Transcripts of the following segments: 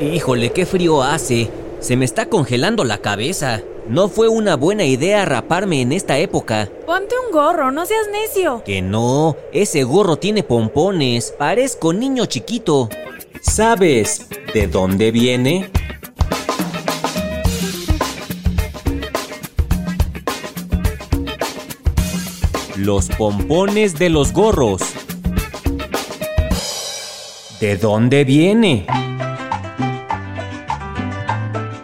Híjole, qué frío hace. Se me está congelando la cabeza. No fue una buena idea raparme en esta época. Ponte un gorro, no seas necio. Que no, ese gorro tiene pompones. Parezco niño chiquito. ¿Sabes de dónde viene? Los pompones de los gorros. ¿De dónde viene?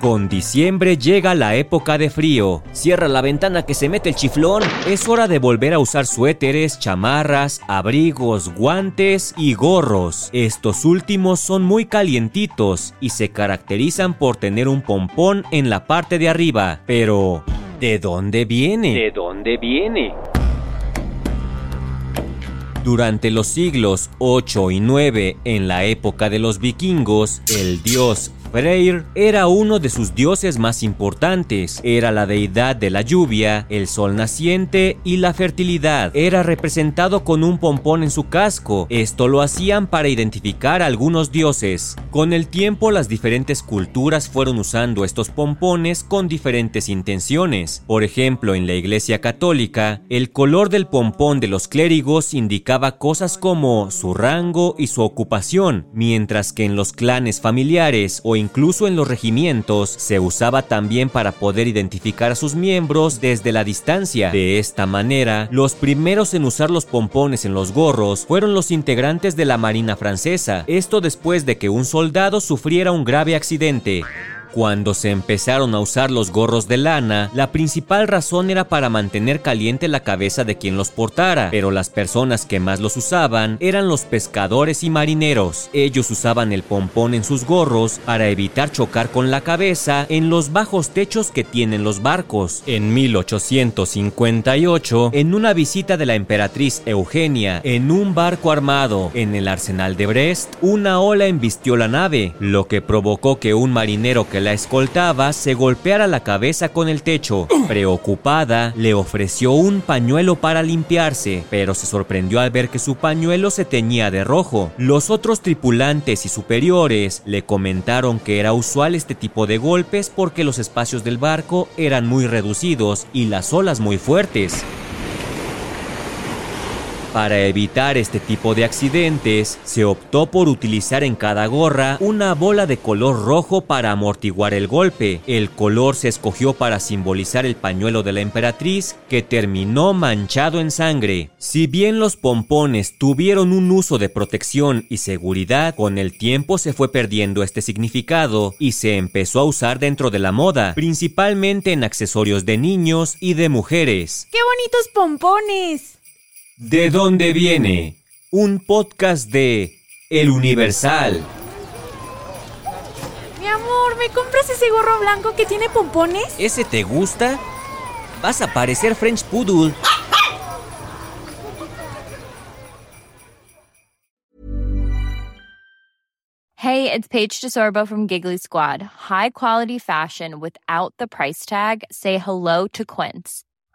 Con diciembre llega la época de frío. Cierra la ventana que se mete el chiflón. Es hora de volver a usar suéteres, chamarras, abrigos, guantes y gorros. Estos últimos son muy calientitos y se caracterizan por tener un pompón en la parte de arriba. Pero, ¿de dónde viene? ¿De dónde viene? Durante los siglos 8 y 9, en la época de los vikingos, el dios Freyr era uno de sus dioses más importantes. Era la deidad de la lluvia, el sol naciente y la fertilidad. Era representado con un pompón en su casco. Esto lo hacían para identificar a algunos dioses. Con el tiempo las diferentes culturas fueron usando estos pompones con diferentes intenciones. Por ejemplo, en la Iglesia Católica, el color del pompón de los clérigos indicaba cosas como su rango y su ocupación, mientras que en los clanes familiares o incluso en los regimientos se usaba también para poder identificar a sus miembros desde la distancia. De esta manera, los primeros en usar los pompones en los gorros fueron los integrantes de la Marina francesa, esto después de que un soldado sufriera un grave accidente. Cuando se empezaron a usar los gorros de lana, la principal razón era para mantener caliente la cabeza de quien los portara, pero las personas que más los usaban eran los pescadores y marineros. Ellos usaban el pompón en sus gorros para evitar chocar con la cabeza en los bajos techos que tienen los barcos. En 1858, en una visita de la emperatriz Eugenia en un barco armado en el arsenal de Brest, una ola embistió la nave, lo que provocó que un marinero que la escoltaba se golpeara la cabeza con el techo. Preocupada, le ofreció un pañuelo para limpiarse, pero se sorprendió al ver que su pañuelo se teñía de rojo. Los otros tripulantes y superiores le comentaron que era usual este tipo de golpes porque los espacios del barco eran muy reducidos y las olas muy fuertes. Para evitar este tipo de accidentes, se optó por utilizar en cada gorra una bola de color rojo para amortiguar el golpe. El color se escogió para simbolizar el pañuelo de la emperatriz, que terminó manchado en sangre. Si bien los pompones tuvieron un uso de protección y seguridad, con el tiempo se fue perdiendo este significado y se empezó a usar dentro de la moda, principalmente en accesorios de niños y de mujeres. ¡Qué bonitos pompones! ¿De dónde viene? Un podcast de El Universal. Mi amor, ¿me compras ese gorro blanco que tiene pompones? ¿Ese te gusta? Vas a parecer French Poodle. Hey, it's Paige DeSorbo from Giggly Squad. High quality fashion without the price tag. Say hello to Quince.